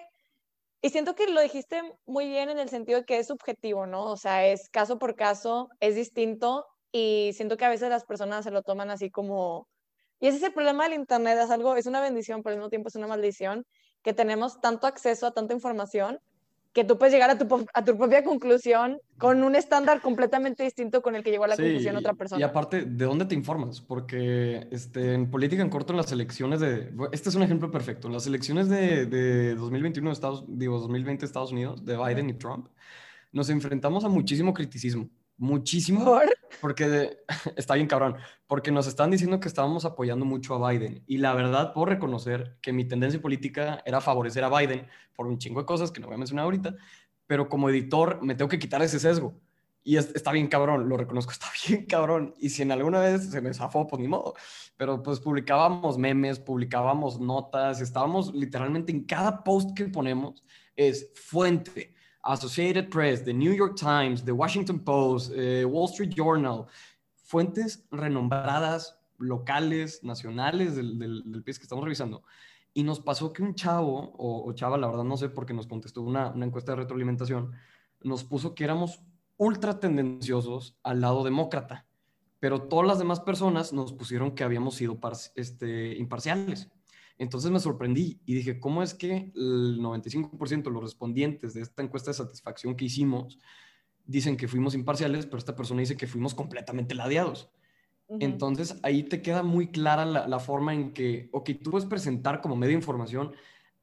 y siento que lo dijiste muy bien en el sentido de que es subjetivo, ¿no? O sea, es caso por caso, es distinto y siento que a veces las personas se lo toman así como y ese es el problema del Internet, es algo, es una bendición, pero al mismo tiempo es una maldición, que tenemos tanto acceso a tanta información que tú puedes llegar a tu, a tu propia conclusión con un estándar completamente distinto con el que llegó a la conclusión otra persona. Y aparte, ¿de dónde te informas? Porque este, en política en corto, en las elecciones de... Este es un ejemplo perfecto. En las elecciones de, de 2021 de Estados, digo, 2020 de Estados Unidos, de Biden y Trump, nos enfrentamos a muchísimo criticismo muchísimo. Porque está bien cabrón. Porque nos están diciendo que estábamos apoyando mucho a Biden. Y la verdad, puedo reconocer que mi tendencia política era favorecer a Biden por un chingo de cosas que no voy a mencionar ahorita. Pero como editor, me tengo que quitar ese sesgo. Y está bien cabrón, lo reconozco, está bien cabrón. Y si en alguna vez se me zafó, pues ni modo. Pero pues publicábamos memes, publicábamos notas, estábamos literalmente en cada post que ponemos es fuente Associated Press, The New York Times, The Washington Post, eh, Wall Street Journal, fuentes renombradas, locales, nacionales del, del, país que estamos revisando. Y nos pasó que un chavo, o, chava, la verdad no sé, porque nos contestó una, una encuesta de retroalimentación, nos puso que éramos ultra tendenciosos al lado demócrata, pero todas las demás personas nos pusieron que habíamos sido este, imparciales. Entonces me sorprendí y dije, ¿cómo es que el 95% de los respondientes de esta encuesta de satisfacción que hicimos dicen que fuimos imparciales, pero esta persona dice que fuimos completamente ladeados? Entonces ahí te queda muy clara la, la, forma en que, ok, tú puedes presentar como medio de información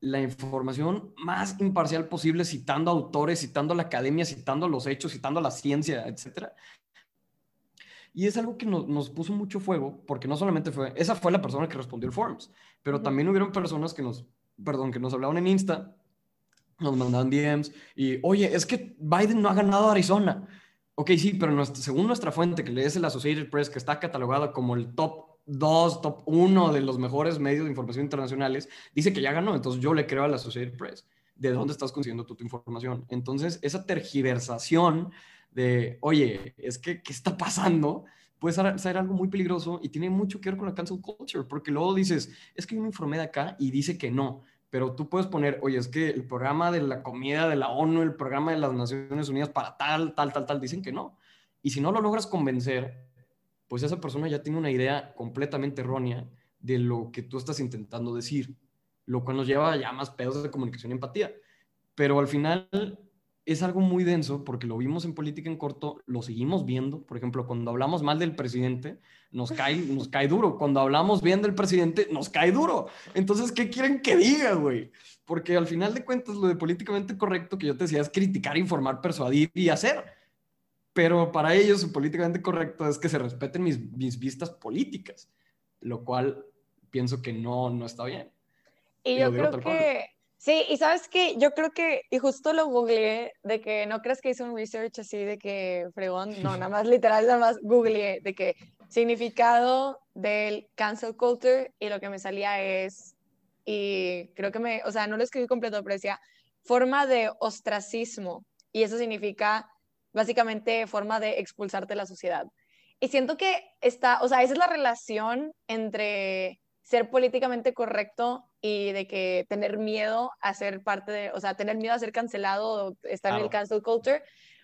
la información más imparcial posible, citando autores, citando la academia, citando los hechos, citando la ciencia, etc. Y es algo que nos, nos puso mucho fuego, porque no solamente fue, esa fue la persona que respondió el Forms, pero también hubieron personas que nos, perdón, que nos hablaban en Insta, nos mandaban DMs y, oye, es que Biden no ha ganado Arizona. Ok, sí, pero según nuestra fuente, que es el Associated Press, que está catalogada como el top dos, top uno de los mejores medios de información internacionales, dice que ya ganó. Entonces yo le creo a la Associated Press. ¿De dónde estás consiguiendo tu, tu información? Entonces, esa tergiversación de, oye, es que, ¿qué está pasando? Puede ser, algo muy peligroso y tiene mucho que ver con la cancel culture, porque luego dices, es que yo me informé de acá y dice que no, pero tú puedes poner, oye, es que el programa de la comida de la ONU, el programa de las Naciones Unidas para tal, tal, tal, tal, dicen que no. Y si no lo logras convencer, pues esa persona ya tiene una idea completamente errónea de lo que tú estás intentando decir, lo cual nos lleva ya más pedos de comunicación y empatía. Pero al final es algo muy denso porque lo vimos en política en corto, lo seguimos viendo. Por ejemplo, cuando hablamos mal del presidente, nos cae, nos cae duro. Cuando hablamos bien del presidente, nos cae duro. Entonces, ¿qué quieren que diga, güey? Porque al final de cuentas, lo de políticamente correcto que yo te decía es criticar, informar, persuadir y hacer pero para ellos su políticamente correcto es que se respeten mis, mis vistas políticas, lo cual pienso que no, no está bien. Y, yo creo que, sí, y sabes que yo creo que, y justo lo googleé, de que no crees que hice un research así de que fregón, no, nada más literal, nada más googleé de que significado del cancel culture y lo que me salía es, y creo que me, o sea, no lo escribí completo, pero decía forma de ostracismo, y eso significa básicamente forma de expulsarte de la sociedad. Y siento que está, o sea, esa es la relación entre ser políticamente correcto y de que tener miedo a ser parte de, o sea, tener miedo a ser cancelado o estar en el cancel culture,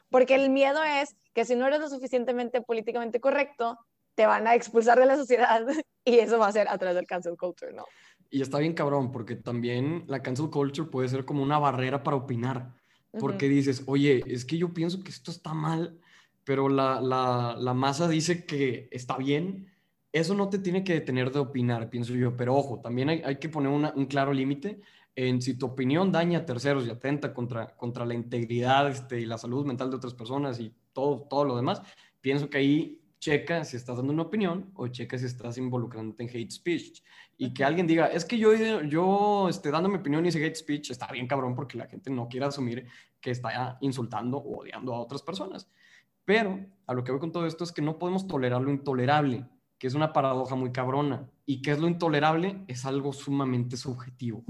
porque el miedo es que si no eres lo suficientemente políticamente correcto, te van a expulsar de la sociedad y eso va a ser a través del cancel culture, ¿no? Y está bien cabrón, porque también la cancel culture puede ser como una barrera para opinar porque dices, oye, es que yo pienso que esto está mal, pero la, la, la, masa dice que está bien. Eso no te tiene que detener de opinar, pienso yo, pero ojo, también hay, hay que poner un claro límite en si tu opinión daña a terceros y atenta contra, contra la integridad este, y la salud mental de otras personas y todo, todo lo demás, pienso que ahí checa si estás dando una opinión o checa si estás involucrándote en hate speech. Y que alguien diga, es que yo, yo esté dando mi opinión y ese hate speech está bien cabrón porque la gente no quiere asumir que está insultando o odiando a otras personas. Pero a lo que voy con todo esto es que no podemos tolerar lo intolerable, que es una paradoja muy cabrona. ¿Y qué es lo intolerable? Es algo sumamente subjetivo.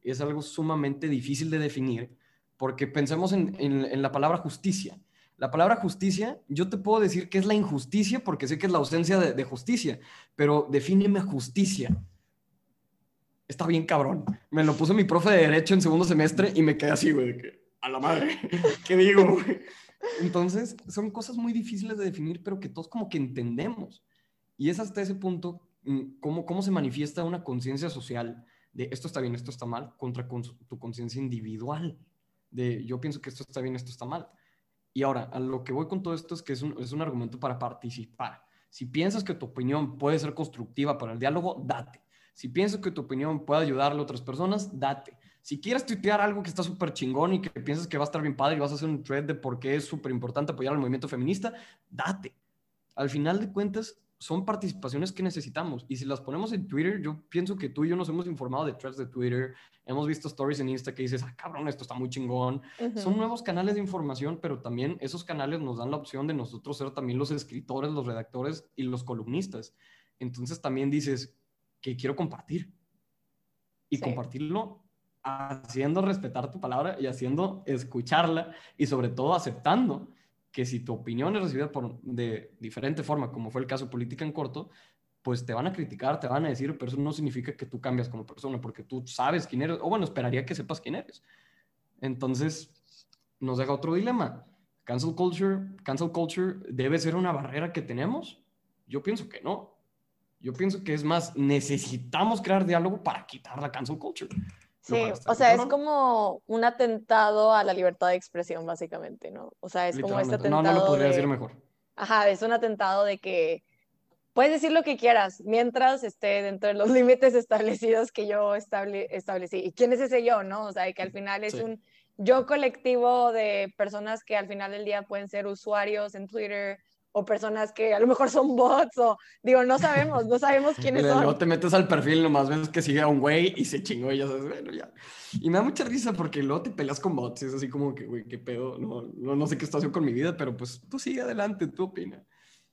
Es algo sumamente difícil de definir porque pensemos en, en la palabra justicia la palabra justicia, yo te puedo decir que es la injusticia porque sé que es la ausencia de, justicia, pero defíneme justicia. Está bien cabrón. Me lo puso mi profe de Derecho en segundo semestre y me quedé así, güey, de que, a la madre, ¿qué digo, güey? Entonces, son cosas muy difíciles de definir, pero que todos como que entendemos. Y es hasta ese punto mm, cómo, cómo se manifiesta una conciencia social de esto está bien, esto está mal, contra tu conciencia individual, de yo pienso que esto está bien, esto está mal. Y ahora, a lo que voy con todo esto es que es un, es un argumento para participar. Si piensas que tu opinión puede ser constructiva para el diálogo, date. Si piensas que tu opinión puede ayudarle a otras personas, date. Si quieres tuitear algo que está súper chingón y que piensas que va a estar bien padre y vas a hacer un thread de por qué es súper importante apoyar al movimiento feminista, date. Al final de cuentas, son participaciones que necesitamos. Y si las ponemos en Twitter, yo pienso que tú y yo nos hemos informado de threads de Twitter, hemos visto stories en Insta que dices, ah, cabrón, esto está muy chingón. Son nuevos canales de información, pero también esos canales nos dan la opción de nosotros ser también los escritores, los redactores y los columnistas. Entonces también dices que quiero compartir. Y compartirlo haciendo respetar tu palabra y haciendo escucharla y sobre todo aceptando que si tu opinión es recibida por, de diferente forma, como fue el caso política en corto, pues te van a criticar, te van a decir, pero eso no significa que tú cambias como persona, porque tú sabes quién eres, o bueno, esperaría que sepas quién eres. Entonces, nos deja otro dilema. Cancel culture, cancel culture debe ser una barrera que tenemos. Yo pienso que no. Yo pienso que es más, necesitamos crear diálogo para quitar la cancel culture. Sí, o sea, es como un atentado a la libertad de expresión, básicamente, ¿no? O sea, es como este atentado. No, no lo podría decir mejor. Ajá, es un atentado de que puedes decir lo que quieras mientras esté dentro de los límites establecidos que yo establecí. ¿Y quién es ese yo, no? O sea, que al final es un yo colectivo de personas que al final del día pueden ser usuarios en Twitter o personas que a lo mejor son bots o digo, no sabemos, no sabemos quiénes son. Luego te metes al perfil, nomás ves que sigue a un güey y se chingó y ya sabes, bueno, ya. Y me da mucha risa porque luego te peleas con bots y es así como que, güey, qué pedo, no, no, no sé qué está haciendo con mi vida, pero pues tú sigue adelante, tú opina.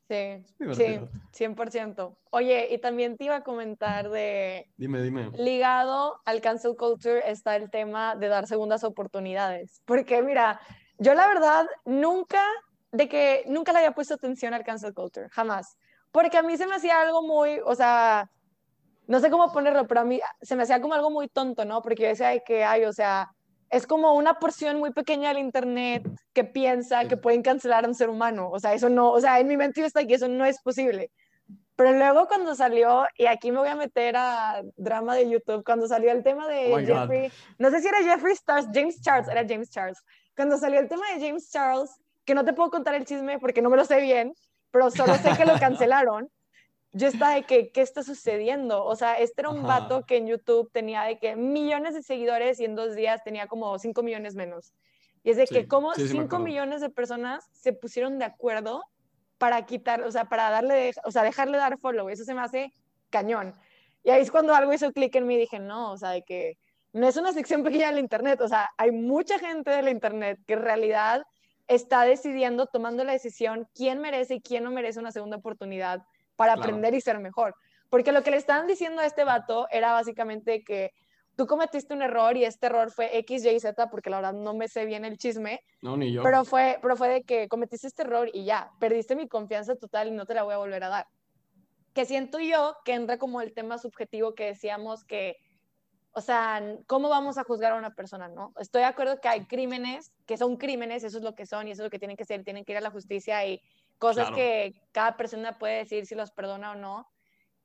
Sí, sí, 100%. Oye, y también te iba a comentar de... Dime, dime. Ligado al cancel culture está el tema de dar segundas oportunidades. Porque mira, yo la verdad nunca, de que nunca le había puesto atención al cancel culture, jamás. Porque a mí se me hacía algo muy, o sea, no sé cómo ponerlo, pero a mí se me hacía como algo muy tonto, ¿no? Porque yo decía que, ay, o sea, es como una porción muy pequeña del internet que piensa que pueden cancelar a un ser humano. O sea, eso no, o sea, en mi mente está que eso no es posible. Pero luego cuando salió, y aquí me voy a meter a drama de YouTube, cuando salió el tema de oh Jeffrey, no sé si era Jeffrey Stars, James Charles, era James Charles. Cuando salió el tema de James Charles, que no te puedo contar el chisme porque no me lo sé bien, pero solo sé que lo cancelaron yo estaba de que, ¿qué está sucediendo? O sea, este era un vato que en YouTube tenía de que millones de seguidores y en dos días tenía como 5 millones menos. Y es de que como 5 millones de personas se pusieron de acuerdo para quitar, o sea, para darle, o sea, dejarle dar follow. Eso se me hace cañón. Y ahí es cuando algo hizo clic en mí y dije, no, o sea, de que no es una sección pequeña del Internet, o sea, hay mucha gente del Internet que en realidad está decidiendo, tomando la decisión, quién merece y quién no merece una segunda oportunidad para aprender y ser mejor. Porque lo que le estaban diciendo a este vato era básicamente que tú cometiste un error y este error fue X, Y, Z, porque la verdad no me sé bien el chisme. No, ni yo. Pero fue, pero fue de que cometiste este error y ya, perdiste mi confianza total y no te la voy a volver a dar. Que siento yo que entra como el tema subjetivo que decíamos que, o sea, ¿cómo vamos a juzgar a una persona, no? Estoy de acuerdo que hay crímenes que son crímenes, eso es lo que son y eso es lo que tienen que ser, tienen que ir a la justicia y cosas que cada persona puede decir si los perdona o no.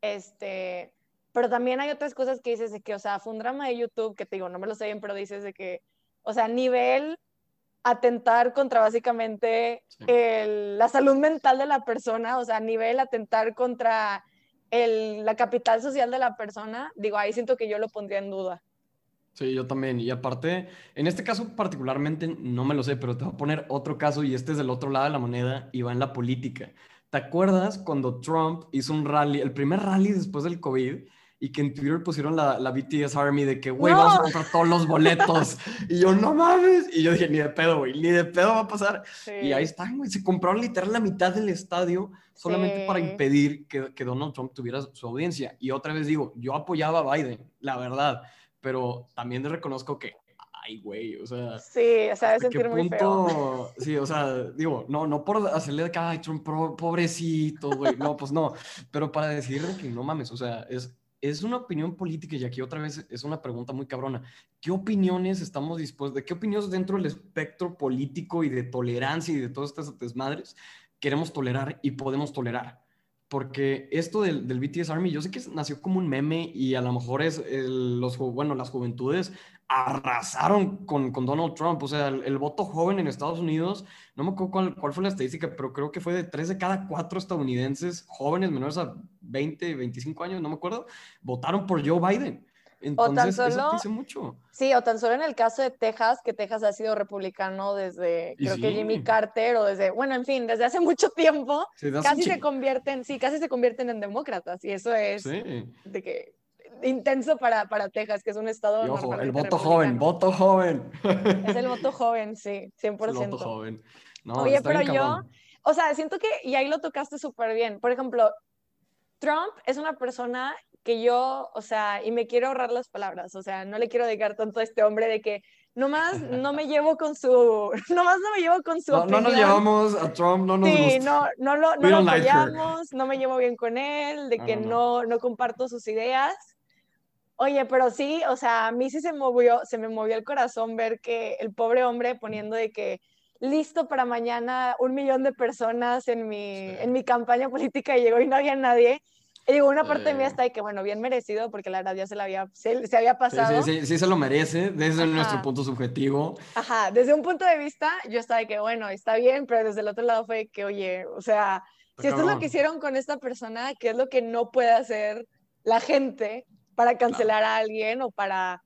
Este, pero también hay otras cosas que dices de que, o sea, fue un drama de YouTube que te digo, no me lo sé bien, pero dices de que, o sea, nivel atentar contra básicamente la salud mental de la persona, o sea, nivel atentar contra el, la capital social de la persona, digo, ahí siento que yo lo pondría en duda. Sí, yo también. Y aparte, en este caso particularmente no me lo sé, pero te voy a poner otro caso y este es del otro lado de la moneda y va en la política. ¿Te acuerdas cuando Trump hizo un rally, el primer rally después del COVID? Y que en Twitter pusieron la, la BTS Army de que, güey, vamos a comprar todos los boletos. y yo, no mames. Y yo dije, ni de pedo, güey, ni de pedo va a pasar. Y ahí están, güey, se compraron literal la mitad del estadio solamente para impedir que, que, Donald Trump tuviera su audiencia. Y otra vez digo, yo apoyaba a Biden, la verdad pero también reconozco que, ay, güey, o sea... Sí, o sea, de sentir muy feo. Sí, o sea, digo, no, no por hacerle de que, ay, Trump, pobrecito, güey, no, pues no, pero para decir que no mames, o sea, es, es una opinión política y aquí otra vez es una pregunta muy cabrona. ¿Qué opiniones estamos dispuestos, de qué opiniones dentro del espectro político y de tolerancia y de todas estas desmadres queremos tolerar y podemos tolerar? Porque esto del, del, BTS Army, yo sé que nació como un meme y a lo mejor es los, bueno, las juventudes arrasaron con, con Donald Trump, o sea, el, voto joven en Estados Unidos, no me acuerdo cuál, fue la estadística, pero creo que fue de 3 de cada 4 estadounidenses jóvenes menores a 20, 25 años, no me acuerdo, votaron por Joe Biden. Entonces, o tan solo, eso mucho. Sí, o tan solo en el caso de Texas, que Texas ha sido republicano desde, creo que Jimmy Carter, o desde, bueno, en fin, desde hace mucho tiempo, casi se convierten, sí, casi se convierten en demócratas, y eso es de que intenso para, para Texas, que es un estado. ojo, el voto joven, voto joven. Es el voto joven, sí, 100%. el voto joven. Oye, pero yo, o sea, siento que, y ahí lo tocaste súper bien. Por ejemplo, Trump es una persona que yo, o sea, y me quiero ahorrar las palabras, o sea, no le quiero dedicar tanto a este hombre de que nomás no me llevo con su, nomás no me llevo con su no. No nos llevamos a Trump, no nos Sí, no, no lo, no lo apoyamos, no me llevo bien con él, de que no, no, comparto sus ideas. Oye, pero sí, o sea, a mí sí se movió, se me movió el corazón ver que el pobre hombre poniendo de que listo para mañana un millón de personas en mi, en mi campaña política y llegó y no había nadie. Y digo, una parte de mí está de que, bueno, bien merecido, porque la verdad ya se, la había, se, había pasado. Sí, sí, sí, se lo merece, desde nuestro punto subjetivo. Ajá, desde un punto de vista, yo estaba de que, bueno, está bien, pero desde el otro lado fue que, oye, o sea, si esto es lo que hicieron con esta persona, ¿qué es lo que no puede hacer la gente para cancelar a alguien o para,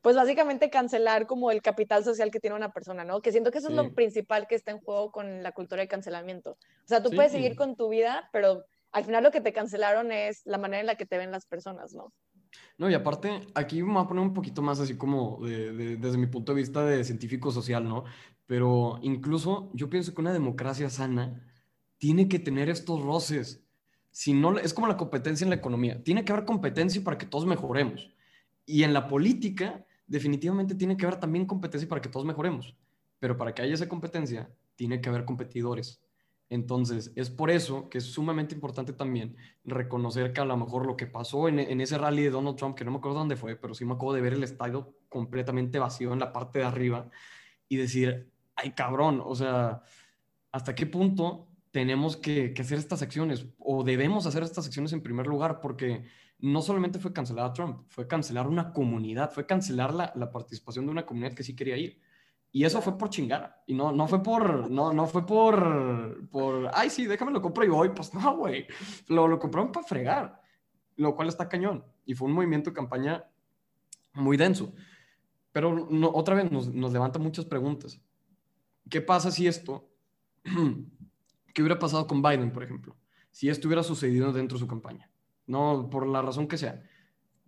pues básicamente cancelar como el capital social que tiene una persona, ¿no? Que siento que eso es lo principal que está en juego con la cultura de cancelamiento. O sea, tú puedes seguir con tu vida, pero al final lo que te cancelaron es la manera en la que te ven las personas, ¿no? No, y aparte, aquí me voy a poner un poquito más así como desde mi punto de vista de científico social, ¿no? Pero incluso yo pienso que una democracia sana tiene que tener estos roces. Si no, es como la competencia en la economía. Tiene que haber competencia para que todos mejoremos. Y en la política, definitivamente tiene que haber también competencia para que todos mejoremos. Pero para que haya esa competencia, tiene que haber competidores. Entonces, es por eso que es sumamente importante también reconocer que a lo mejor lo que pasó en, ese rally de Donald Trump, que no me acuerdo dónde fue, pero sí me acuerdo de ver el estadio completamente vacío en la parte de arriba y decir, ay cabrón, o sea, ¿hasta qué punto tenemos que, hacer estas acciones o debemos hacer estas acciones en primer lugar? Porque no solamente fue cancelar a Trump, fue cancelar una comunidad, fue cancelar la, la participación de una comunidad que sí quería ir. Y eso fue por chingar. Y no, no fue por, no, no fue por, por, ay, sí, déjame lo compro y voy. Pues no, güey. Lo, lo compraron para fregar. Lo cual está cañón. Y fue un movimiento de campaña muy denso. Pero no, otra vez nos, nos levanta muchas preguntas. ¿Qué pasa si esto, qué hubiera pasado con Biden, por ejemplo? Si esto hubiera sucedido dentro de su campaña. No, por la razón que sea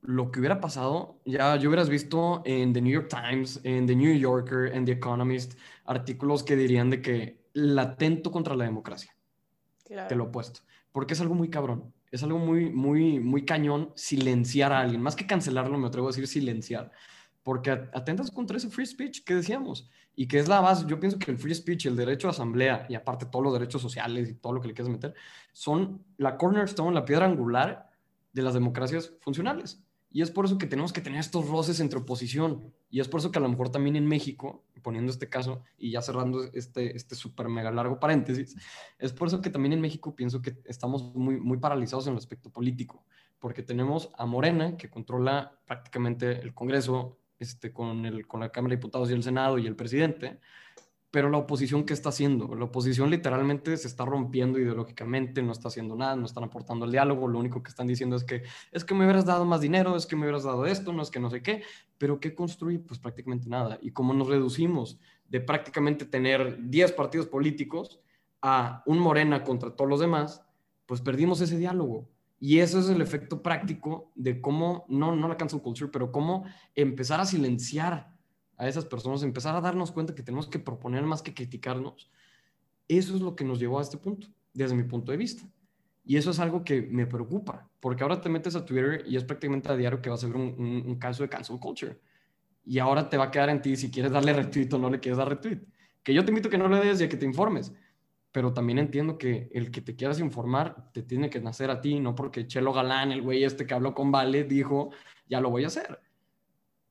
lo que hubiera pasado, ya yo hubieras visto en The New York Times, en The New Yorker, en The Economist, artículos que dirían de que latento contra la democracia. Claro. Te lo opuesto. Porque es algo muy cabrón. Es algo muy, muy, muy cañón silenciar a alguien. Más que cancelarlo, me atrevo a decir silenciar. Porque atentas contra ese free speech que decíamos. Y que es la base. Yo pienso que el free speech, el derecho a asamblea y aparte todos los derechos sociales y todo lo que le quieras meter, son la cornerstone, la piedra angular de las democracias funcionales. Y es por eso que tenemos que tener estos roces entre oposición. Y es por eso que a lo mejor también en México, poniendo este caso y ya cerrando este, este súper mega largo paréntesis, es por eso que también en México pienso que estamos muy, muy paralizados en el aspecto político, porque tenemos a Morena, que controla prácticamente el Congreso, este, con, el, con la Cámara de Diputados y el Senado y el presidente, pero la oposición, ¿qué está haciendo? La oposición literalmente se está rompiendo ideológicamente, no está haciendo nada, no están aportando el diálogo, lo único que están diciendo es que es que me hubieras dado más dinero, es que me hubieras dado esto, no es que no sé qué, pero ¿qué construye? Pues prácticamente nada. Y como nos reducimos de prácticamente tener 10 partidos políticos a un Morena contra todos los demás, pues perdimos ese diálogo. Y eso es el efecto práctico de cómo, no, no la cancel culture, pero cómo empezar a silenciar a esas personas, empezar a darnos cuenta que tenemos que proponer más que criticarnos, eso es lo que nos llevó a este punto, desde mi punto de vista. Y eso es algo que me preocupa, porque ahora te metes a Twitter y es prácticamente a diario que va a ser un, caso de cancel culture. Y ahora te va a quedar en ti si quieres darle retweet o no le quieres dar retweet. Que yo te invito a que no le des y a que te informes. Pero también entiendo que el que te quieras informar te tiene que nacer a ti, no porque Chelo Galán, el güey este que habló con Vale, dijo, ya lo voy a hacer.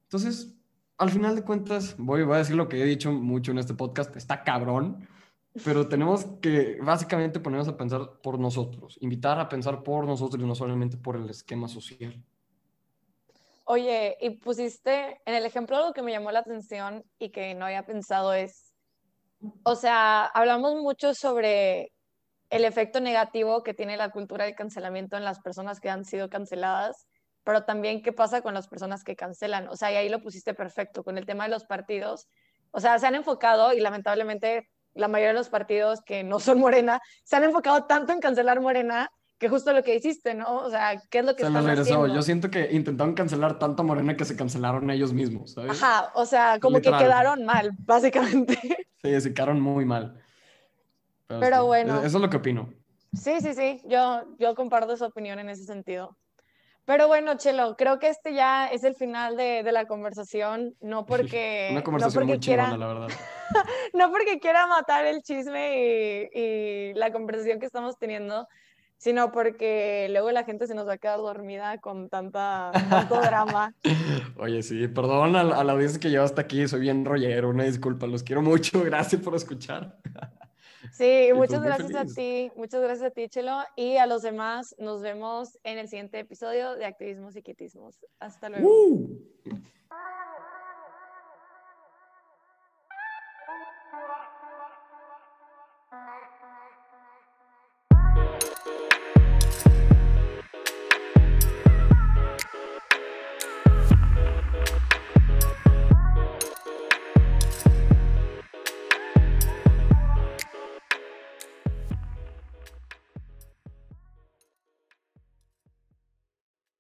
Entonces, al final de cuentas, voy, a decir lo que he dicho mucho en este podcast, está cabrón, pero tenemos que básicamente ponernos a pensar por nosotros, invitar a pensar por nosotros y no solamente por el esquema social. Oye, y pusiste en el ejemplo algo que me llamó la atención y que no había pensado es, o sea, hablamos mucho sobre el efecto negativo que tiene la cultura de cancelamiento en las personas que han sido canceladas pero también qué pasa con las personas que cancelan. O sea, y ahí lo pusiste perfecto con el tema de los partidos. O sea, se han enfocado y lamentablemente la mayoría de los partidos que no son Morena se han enfocado tanto en cancelar Morena que justo lo que hiciste, ¿no? O sea, ¿qué es lo que se están haciendo? Yo siento que intentaron cancelar tanto a Morena que se cancelaron ellos mismos, ¿sabes? Ajá, o sea, como que quedaron mal, básicamente. Sí, se quedaron muy mal. Pero, bueno. Eso es lo que opino. Sí, sí, sí, yo, yo comparto esa opinión en ese sentido. Pero bueno, Chelo, creo que este ya es el final de, de la conversación, no porque... Una conversación muy quiera, la verdad. no porque quiera matar el chisme y, y, la conversación que estamos teniendo, sino porque luego la gente se nos va a quedar dormida con tanta, tanto drama. Oye, sí, perdón a, a la audiencia que lleva hasta aquí, soy bien rollero, una disculpa, los quiero mucho, gracias por escuchar. Sí, muchas gracias a ti, muchas gracias a ti, Chelo, y a los demás. Nos vemos en el siguiente episodio de Activismos y Quitismos. Hasta luego. Uh.